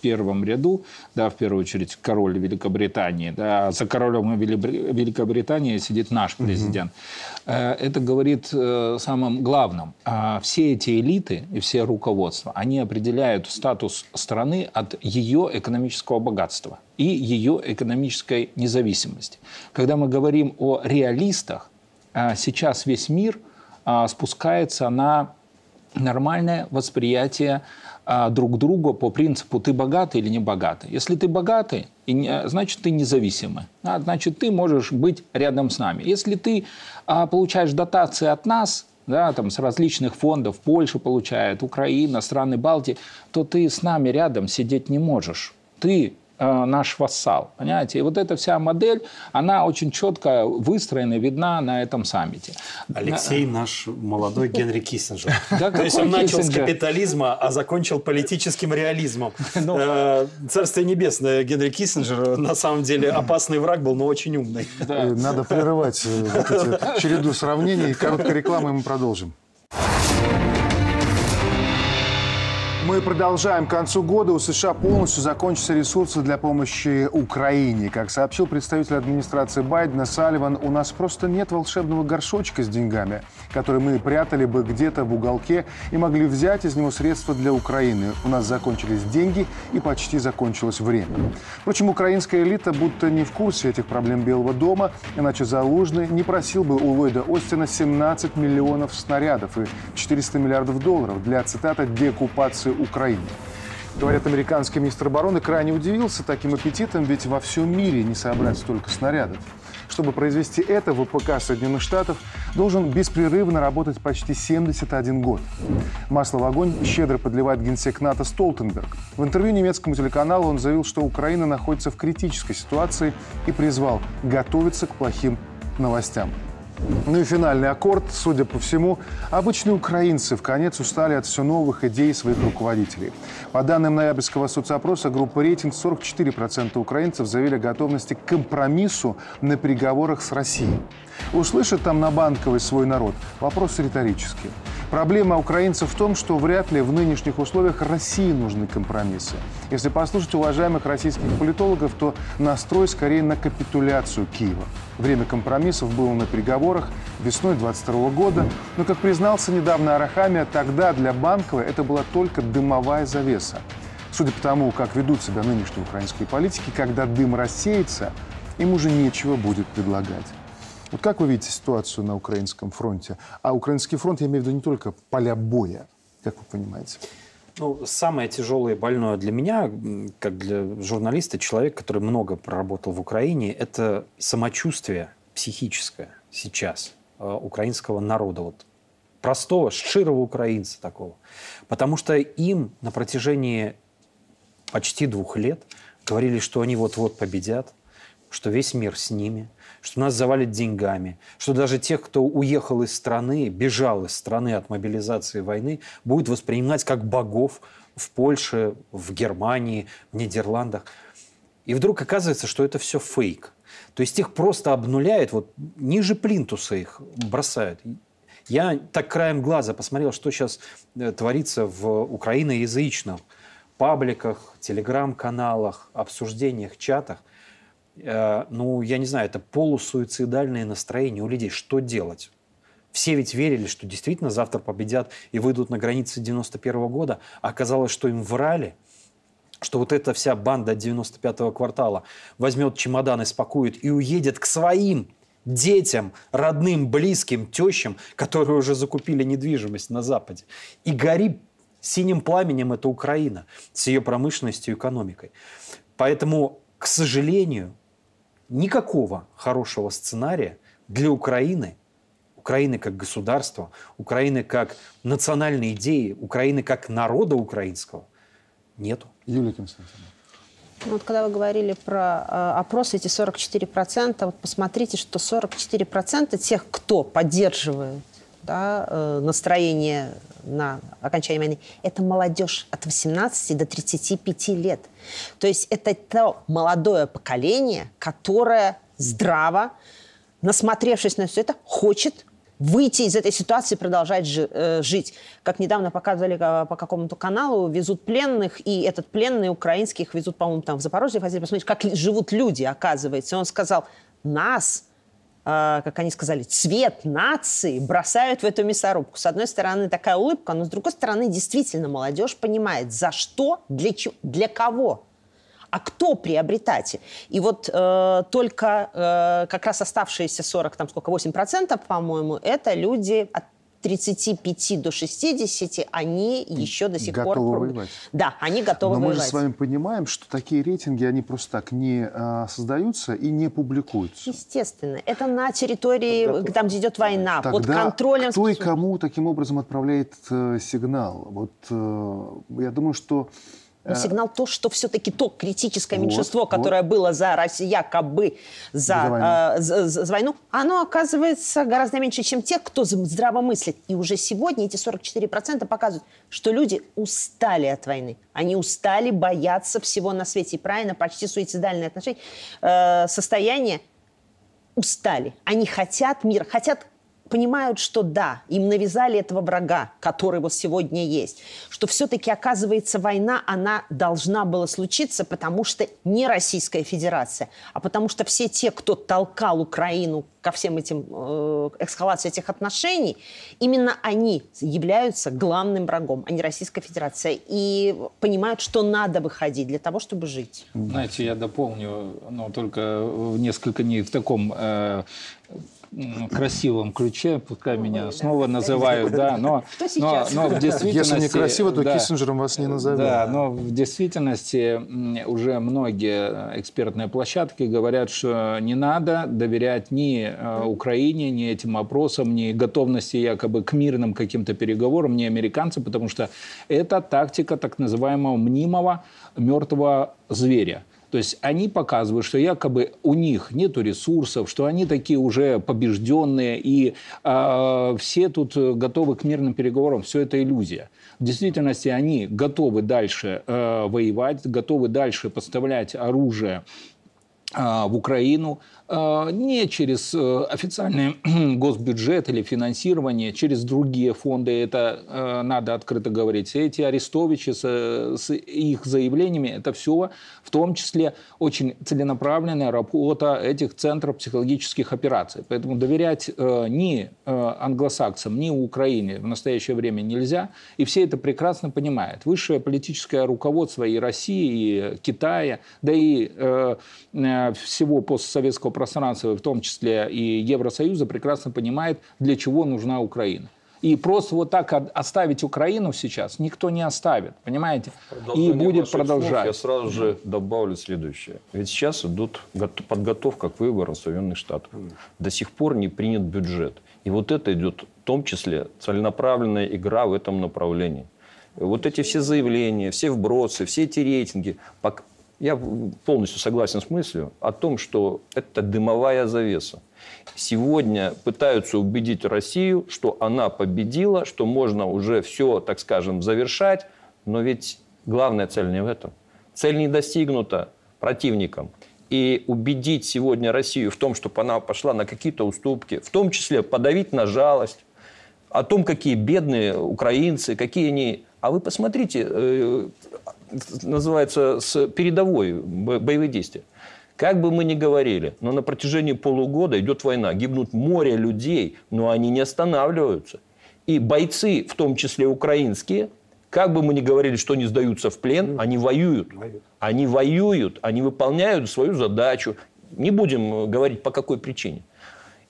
первом ряду, да, в первую очередь король Великобритании, да, а за королем Великобритании сидит наш президент. Угу. Э, это говорит э, самым главным. Э, все эти элиты и все руководства, они определяют статус страны от ее экономического богатства и ее экономической независимости. Когда мы говорим о реалистах, а, сейчас весь мир а, спускается на нормальное восприятие а, друг друга по принципу ты богатый или не богатый. Если ты богатый, значит ты независимый, значит ты можешь быть рядом с нами. Если ты получаешь дотации от нас, да, там, с различных фондов, Польша получает, Украина, страны Балтии, то ты с нами рядом сидеть не можешь. Ты наш вассал. Понимаете? И вот эта вся модель, она очень четко выстроена, видна на этом саммите. Алексей наш молодой Генри Киссинджер. То есть он начал с капитализма, а закончил политическим реализмом. Ну. Э, Царствие небесное, Генри Киссинджер на самом деле опасный враг был, но очень умный. Надо прерывать э, череду сравнений. Короткая реклама, и мы продолжим. Мы продолжаем. К концу года у США полностью закончатся ресурсы для помощи Украине. Как сообщил представитель администрации Байдена Салливан, у нас просто нет волшебного горшочка с деньгами, который мы прятали бы где-то в уголке и могли взять из него средства для Украины. У нас закончились деньги и почти закончилось время. Впрочем, украинская элита будто не в курсе этих проблем Белого дома, иначе Залужный не просил бы у Ллойда Остина 17 миллионов снарядов и 400 миллиардов долларов для, цитата, декупации Украине. Говорят, американский министр обороны крайне удивился таким аппетитом, ведь во всем мире не собрать столько снарядов. Чтобы произвести это, ВПК Соединенных Штатов должен беспрерывно работать почти 71 год. Масло в огонь щедро подливает генсек НАТО Столтенберг. В интервью немецкому телеканалу он заявил, что Украина находится в критической ситуации и призвал готовиться к плохим новостям. Ну и финальный аккорд, судя по всему, обычные украинцы в конец устали от все новых идей своих руководителей. По данным ноябрьского соцопроса группы «Рейтинг», 44% украинцев заявили готовности к компромиссу на переговорах с Россией. Услышит там на Банковой свой народ? Вопрос риторический. Проблема украинцев в том, что вряд ли в нынешних условиях России нужны компромиссы. Если послушать уважаемых российских политологов, то настрой скорее на капитуляцию Киева. Время компромиссов было на переговорах весной 22 года, но, как признался недавно Арахамия, тогда для Банковой это была только дымовая завеса. Судя по тому, как ведут себя нынешние украинские политики, когда дым рассеется, им уже нечего будет предлагать. Вот как вы видите ситуацию на украинском фронте? А украинский фронт, я имею в виду не только поля боя, как вы понимаете? Ну, самое тяжелое и больное для меня, как для журналиста, человек, который много проработал в Украине, это самочувствие психическое сейчас э, украинского народа. Вот простого, широго украинца такого. Потому что им на протяжении почти двух лет говорили, что они вот-вот победят, что весь мир с ними, что нас завалит деньгами, что даже тех, кто уехал из страны, бежал из страны от мобилизации войны, будет воспринимать как богов в Польше, в Германии, в Нидерландах. И вдруг оказывается, что это все фейк. То есть их просто обнуляют, вот ниже плинтуса их бросают. Я так краем глаза посмотрел, что сейчас э, творится в украиноязычных пабликах, телеграм-каналах, обсуждениях, чатах – ну, я не знаю, это полусуицидальное настроение у людей. Что делать? Все ведь верили, что действительно завтра победят и выйдут на границы 91 -го года. А оказалось, что им врали, что вот эта вся банда 95-го квартала возьмет чемодан, спакует и уедет к своим детям, родным, близким, тещам, которые уже закупили недвижимость на Западе. И гори синим пламенем эта Украина с ее промышленностью и экономикой. Поэтому, к сожалению, никакого хорошего сценария для Украины, Украины как государства, Украины как национальной идеи, Украины как народа украинского нету. Юлия Константиновна. Ну, вот когда вы говорили про э, опрос, эти 44%, вот посмотрите, что 44% тех, кто поддерживает да, э, настроение на окончание войны, это молодежь от 18 до 35 лет. То есть это то молодое поколение, которое здраво, насмотревшись на все это, хочет выйти из этой ситуации продолжать жи- э, жить. Как недавно показывали э, по какому-то каналу, везут пленных, и этот пленный украинских везут, по-моему, там в Запорожье, хотели посмотреть, как живут люди, оказывается. И он сказал, нас как они сказали, цвет нации бросают в эту мясорубку. С одной стороны, такая улыбка, но с другой стороны, действительно, молодежь понимает, за что, для, чего, для кого а кто приобретатель? И вот э, только э, как раз оставшиеся 40, там сколько, 8%, по-моему, это люди от 35 до 60 они еще до сих готовы пор... воевать. Да, они готовы Но мы воевать. же с вами понимаем, что такие рейтинги, они просто так не а, создаются и не публикуются. Естественно. Это на территории, там, где идет война, под Тогда контролем... кто и кому таким образом отправляет э, сигнал? Вот э, я думаю, что Но сигнал то, что все-таки то критическое Вот, меньшинство, вот. которое было за Россию, якобы за, За войну. э, за- за- войну, оно оказывается гораздо меньше, чем те, кто здраво мыслит. И уже сегодня эти 44% показывают, что люди устали от войны. Они устали бояться всего на свете. И правильно, почти суицидальное отношение, э, состояние устали. Они хотят мира, хотят понимают, что да, им навязали этого врага, который вот сегодня есть, что все-таки, оказывается, война, она должна была случиться, потому что не Российская Федерация, а потому что все те, кто толкал Украину ко всем этим э, эскалации этих отношений, именно они являются главным врагом, а не Российская Федерация. И понимают, что надо выходить для того, чтобы жить. Знаете, я дополню, но только несколько не в таком э, красивом ключе, пускай меня снова называют, да, но, Кто но, но в действительности... Если не красиво, то да, Киссинджером вас не назовет. Да, но в действительности уже многие экспертные площадки говорят, что не надо доверять ни э, Украине, ни этим опросам, ни готовности якобы к мирным каким-то переговорам, ни американцам, потому что это тактика так называемого мнимого мертвого зверя. То есть они показывают, что якобы у них нет ресурсов, что они такие уже побежденные, и э, все тут готовы к мирным переговорам. Все это иллюзия. В действительности они готовы дальше э, воевать, готовы дальше поставлять оружие э, в Украину не через э, официальный госбюджет или финансирование, через другие фонды, это э, надо открыто говорить. Эти арестовичи с, э, с их заявлениями, это все в том числе очень целенаправленная работа этих центров психологических операций. Поэтому доверять ни англосаксам, ни Украине в настоящее время нельзя. И все это прекрасно понимают. Высшее политическое руководство и России, и Китая, да и всего постсоветского пространства, в том числе и Евросоюза, прекрасно понимает, для чего нужна Украина. И просто вот так оставить Украину сейчас никто не оставит, понимаете? И будет ваших слов продолжать. Я сразу же добавлю следующее. Ведь сейчас идут гот- подготовка к выборам Соединенных Штатов. До сих пор не принят бюджет. И вот это идет в том числе целенаправленная игра в этом направлении. Вот эти все заявления, все вбросы, все эти рейтинги. Я полностью согласен с мыслью о том, что это дымовая завеса. Сегодня пытаются убедить Россию, что она победила, что можно уже все, так скажем, завершать. Но ведь главная цель не в этом. Цель не достигнута противником. И убедить сегодня Россию в том, чтобы она пошла на какие-то уступки, в том числе подавить на жалость, о том, какие бедные украинцы, какие они... А вы посмотрите, э, называется, с передовой бо- боевые действия. Как бы мы ни говорили, но на протяжении полугода идет война, гибнут море людей, но они не останавливаются. И бойцы, в том числе украинские, как бы мы ни говорили, что они сдаются в плен, они воюют. Они воюют, они выполняют свою задачу. Не будем э, говорить, по какой причине.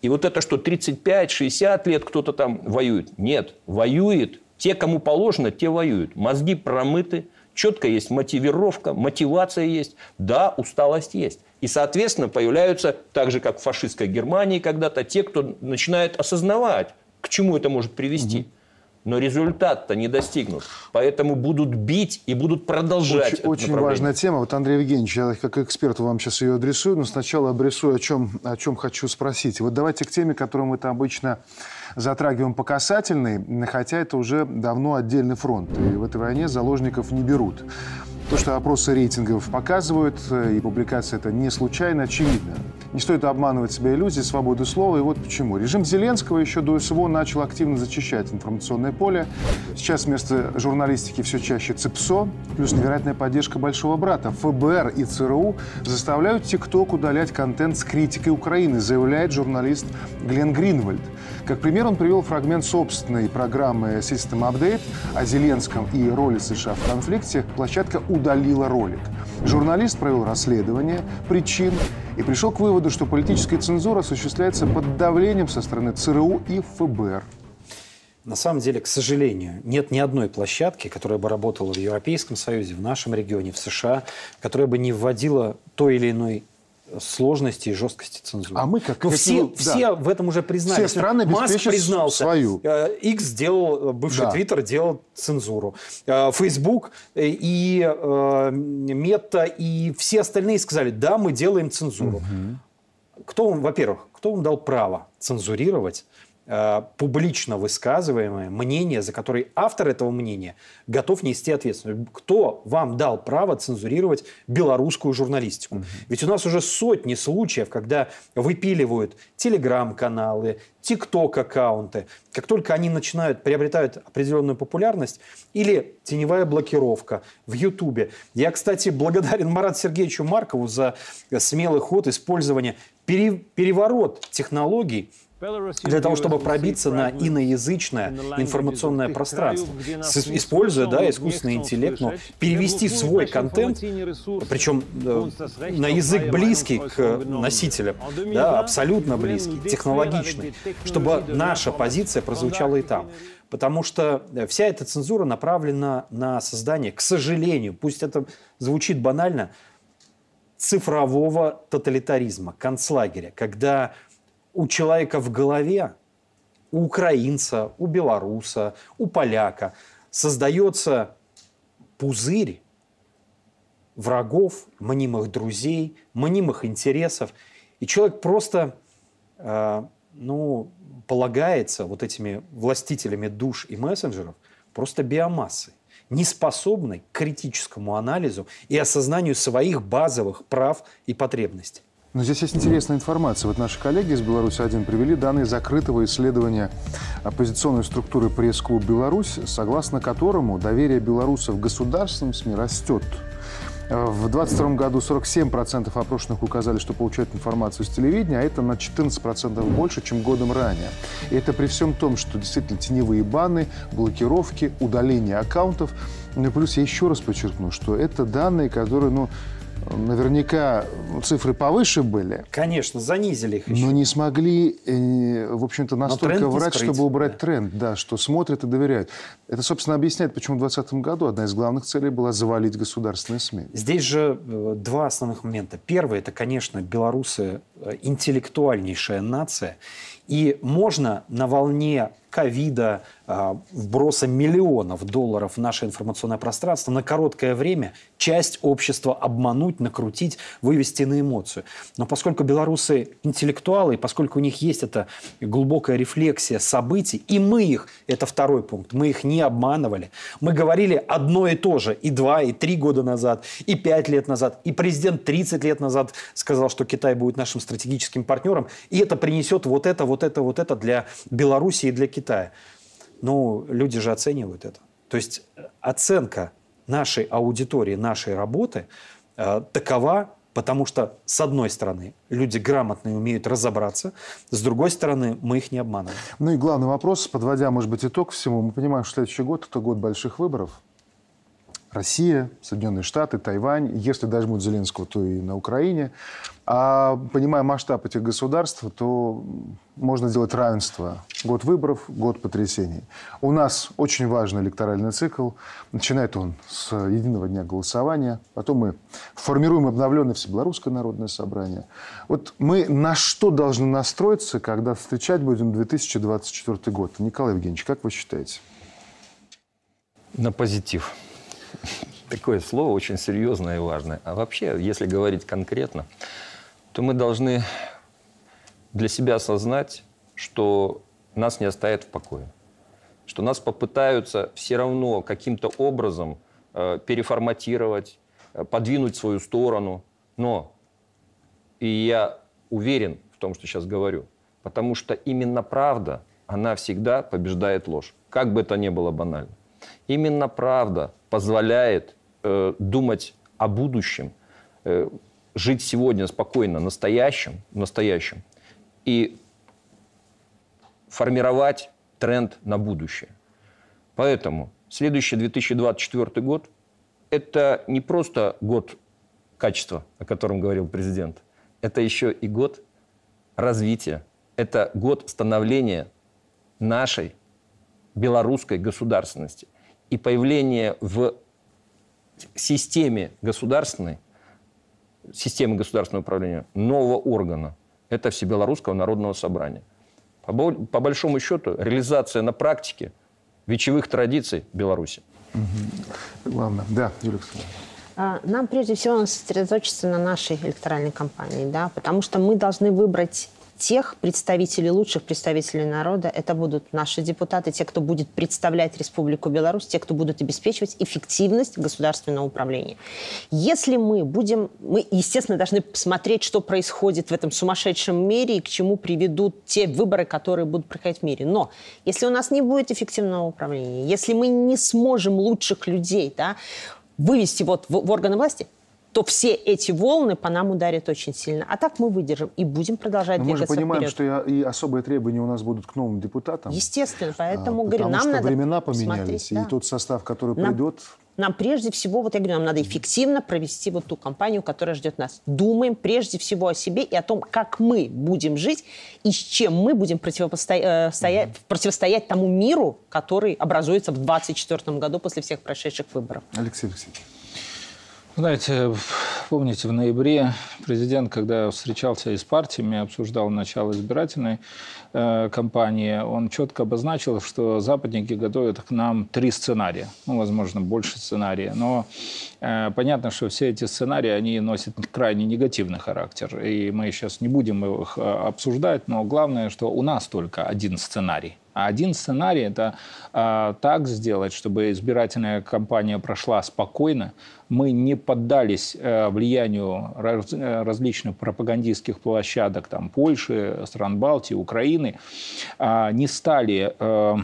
И вот это, что 35-60 лет кто-то там воюет. Нет, воюет. Те, кому положено, те воюют. Мозги промыты, четко есть мотивировка, мотивация есть. Да, усталость есть. И, соответственно, появляются, так же, как в фашистской Германии когда-то, те, кто начинает осознавать, к чему это может привести. Но результат-то не достигнут. Поэтому будут бить и будут продолжать. Очень, очень важная тема. Вот, Андрей Евгеньевич, я как эксперту вам сейчас ее адресую, но сначала обрисую, о чем, о чем хочу спросить. Вот давайте к теме, которую мы-то обычно затрагиваем по касательной, хотя это уже давно отдельный фронт. И в этой войне заложников не берут. То, что опросы рейтингов показывают, э, и публикация это не случайно, очевидно. Не стоит обманывать себя иллюзией свободы слова, и вот почему. Режим Зеленского еще до СВО начал активно зачищать информационное поле. Сейчас вместо журналистики все чаще ЦИПСО, плюс невероятная поддержка Большого Брата. ФБР и ЦРУ заставляют ТикТок удалять контент с критикой Украины, заявляет журналист Глен Гринвальд. Как пример он привел фрагмент собственной программы System Update о Зеленском и роли США в конфликте. Площадка удалила ролик. Журналист провел расследование причин и пришел к выводу, что политическая цензура осуществляется под давлением со стороны ЦРУ и ФБР. На самом деле, к сожалению, нет ни одной площадки, которая бы работала в Европейском Союзе, в нашем регионе, в США, которая бы не вводила той или иной сложности и жесткости цензуры. А мы как ну, это, все, да. все в этом уже признались. Все страны Маск признался. свою. Э, X сделал, э, бывший Да. Твиттер делал цензуру. Э, Facebook э, и э, Мета и все остальные сказали, да, мы делаем цензуру. Кто вам, во-первых, кто вам дал право цензурировать э, публично высказываемое мнение, за которое автор этого мнения готов нести ответственность? Кто вам дал право цензурировать белорусскую журналистику? Ведь у нас уже сотни случаев, когда выпиливают телеграм-каналы, тикток-аккаунты. Как только они начинают, приобретают определенную популярность, или теневая блокировка в Ютубе. Я, кстати, благодарен Марату Сергеевичу Маркову за смелый ход использования пере- переворот технологий для того, чтобы пробиться на иноязычное информационное пространство, используя да, искусственный интеллект, но перевести свой контент, причем э, на язык близкий к носителям, да, абсолютно близкий, технологичный, чтобы наша позиция прозвучала и там. Потому что э, вся эта цензура направлена на создание, к сожалению, пусть это звучит банально, цифрового тоталитаризма, концлагеря, когда у человека в голове, у украинца, у белоруса, у поляка создается пузырь врагов, мнимых друзей, мнимых интересов. И человек просто э, ну, полагается вот этими властителями душ и мессенджеров просто биомассой, не способной к критическому анализу и осознанию своих базовых прав и потребностей. Но здесь есть интересная информация. Вот наши коллеги из Беларуси-1 привели данные закрытого исследования оппозиционной структуры пресс-клуб «Беларусь», согласно которому доверие белорусов в государственном СМИ растет. В 2022 году 47% опрошенных указали, что получают информацию с телевидения, а это на 14% больше, чем годом ранее. И это при всем том, что действительно теневые баны, блокировки, удаление аккаунтов. Ну и плюс я еще раз подчеркну, что это данные, которые, ну, наверняка цифры повыше были, Конечно, занизили их еще. но не смогли, э, в общем-то, настолько врать, скрыть, чтобы убрать да. тренд, да, что смотрят и доверяют. Это, собственно, объясняет, почему в 2020 году одна из главных целей была завалить государственные СМИ. Здесь же э, два основных момента. Первый – это, конечно, белорусы э, интеллектуальнейшая нация. И можно на волне ковида, э, вброса миллионов долларов в наше информационное пространство на короткое время часть общества обмануть, накрутить, вывести на эмоцию. Но поскольку белорусы интеллектуалы, поскольку у них есть эта глубокая рефлексия событий, и мы их, это второй пункт, мы их не обманывали. Мы говорили одно и то же и два, и три года назад, и пять лет назад, и президент 30 лет назад сказал, что Китай будет нашим стратегическим партнером, и это принесет вот это, вот это, вот это для Беларуси и для Китая. Ну, люди же оценивают это. То есть э, оценка нашей аудитории, нашей работы э, такова, потому что, с одной стороны, люди грамотные умеют разобраться, с другой стороны, мы их не обманываем. Ну и главный вопрос, подводя, может быть, итог всему, мы понимаем, что следующий год – это год больших выборов. Россия, Соединенные Штаты, Тайвань, если дожмут Зеленского, то и на Украине. А понимая масштаб этих государств, то можно сделать равенство. Год выборов, год потрясений. У нас очень важный электоральный цикл. Начинает он с единого дня голосования. Потом мы формируем обновленное Всебелорусское народное собрание. Вот мы на что должны настроиться, когда встречать будем 2024 год? Николай Евгеньевич, как вы считаете? На позитив. Такое слово очень серьезное и важное. А вообще, если говорить конкретно, то мы должны для себя осознать, что нас не оставят в покое. Что нас попытаются все равно каким-то образом э, переформатировать, э, подвинуть в свою сторону. Но, и я уверен в том, что сейчас говорю, потому что именно правда, она всегда побеждает ложь. Как бы это ни было банально. Именно правда позволяет э, думать о будущем, э, жить сегодня спокойно, настоящим, настоящим, и формировать тренд на будущее. Поэтому следующий 2024 год – это не просто год качества, о котором говорил президент, это еще и год развития, это год становления нашей белорусской государственности. И появление в системе государственной, системы государственного управления нового органа, это Всебелорусского народного собрания. По, по большому счету, реализация на практике вечевых традиций Беларуси. Угу. Главное. Да, Юлия а, нам прежде всего сосредоточиться на нашей электоральной кампании, да, потому что мы должны выбрать тех представителей, лучших представителей народа, это будут наши депутаты, те, кто будет представлять Республику Беларусь, те, кто будут обеспечивать эффективность государственного управления. Если мы будем, мы, естественно, должны посмотреть, что происходит в этом сумасшедшем мире и к чему приведут те выборы, которые будут проходить в мире. Но если у нас не будет эффективного управления, если мы не сможем лучших людей да, вывести вот в, в органы власти, то все эти волны по нам ударят очень сильно. А так мы выдержим и будем продолжать Но двигаться Мы же понимаем, вперед. что и особые требования у нас будут к новым депутатам. Естественно, поэтому, а, говорю, нам что надо времена поменялись, и да. тот состав, который нам, придет... Нам прежде всего, вот я говорю, нам надо эффективно провести вот ту кампанию, которая ждет нас. Думаем прежде всего о себе и о том, как мы будем жить и с чем мы будем противостоять, э, противостоять тому миру, который образуется в 2024 году после всех прошедших выборов. Алексей Алексеевич. Знаете, помните, в ноябре президент, когда встречался и с партиями, обсуждал начало избирательной э, кампании, он четко обозначил, что западники готовят к нам три сценария, ну, возможно, больше сценария, но э, понятно, что все эти сценарии, они носят крайне негативный характер, и мы сейчас не будем их э, обсуждать, но главное, что у нас только один сценарий. А один сценарий – это э, так сделать, чтобы избирательная кампания прошла спокойно, мы не поддались э, влиянию раз, э, различных пропагандистских площадок там, Польши, стран Балтии, Украины, э, не стали э,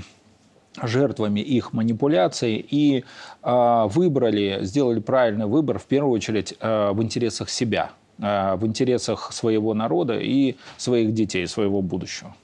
жертвами их манипуляций и э, выбрали, сделали правильный выбор в первую очередь э, в интересах себя – в интересах своего народа и своих детей, своего будущего.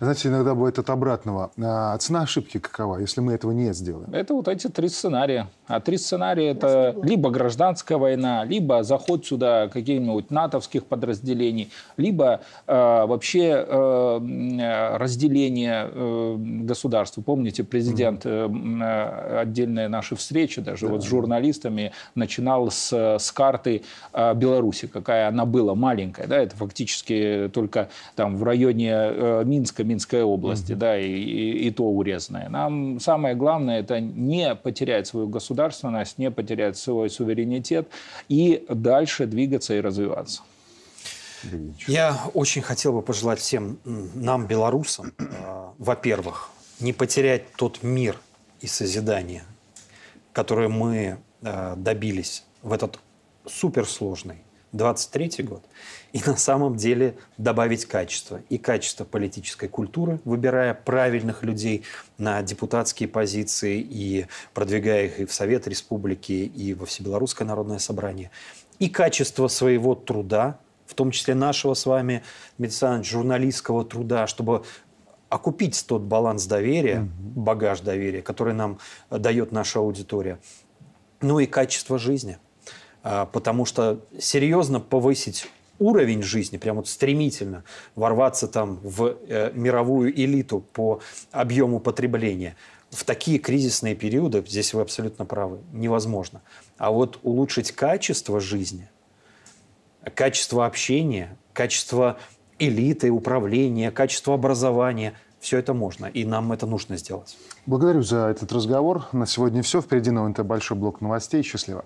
Знаете, иногда бывает от обратного. А цена ошибки какова, если мы этого не сделаем? Это вот эти три сценария. А три сценария – это либо гражданская война, либо заход сюда каких-нибудь натовских подразделений, либо э, вообще э, разделение э, государства. Помните, президент э, э, отдельные наши встречи даже да. вот с журналистами начинал с, с карты э, Беларуси, какая какая она была маленькая, да, это фактически только там в районе э, Минска, Минской области, mm-hmm. да, и, и, и то урезанная. Нам самое главное это не потерять свою государственность, не потерять свой суверенитет и дальше двигаться и развиваться. Я очень хотел бы пожелать всем нам, белорусам, э, во-первых, не потерять тот мир и созидание, которое мы э, добились в этот суперсложный 23 год, и на самом деле добавить качество. И качество политической культуры, выбирая правильных людей на депутатские позиции и продвигая их и в Совет Республики, и во Всебелорусское народное собрание. И качество своего труда, в том числе нашего с вами, Дмитрий журналистского труда, чтобы окупить тот баланс доверия, багаж доверия, который нам дает наша аудитория. Ну и качество жизни – потому что серьезно повысить уровень жизни, прям вот стремительно ворваться там в э, мировую элиту по объему потребления, в такие кризисные периоды, здесь вы абсолютно правы, невозможно. А вот улучшить качество жизни, качество общения, качество элиты, управления, качество образования – все это можно, и нам это нужно сделать. Благодарю за этот разговор. На сегодня все. Впереди новый большой блок новостей. Счастливо.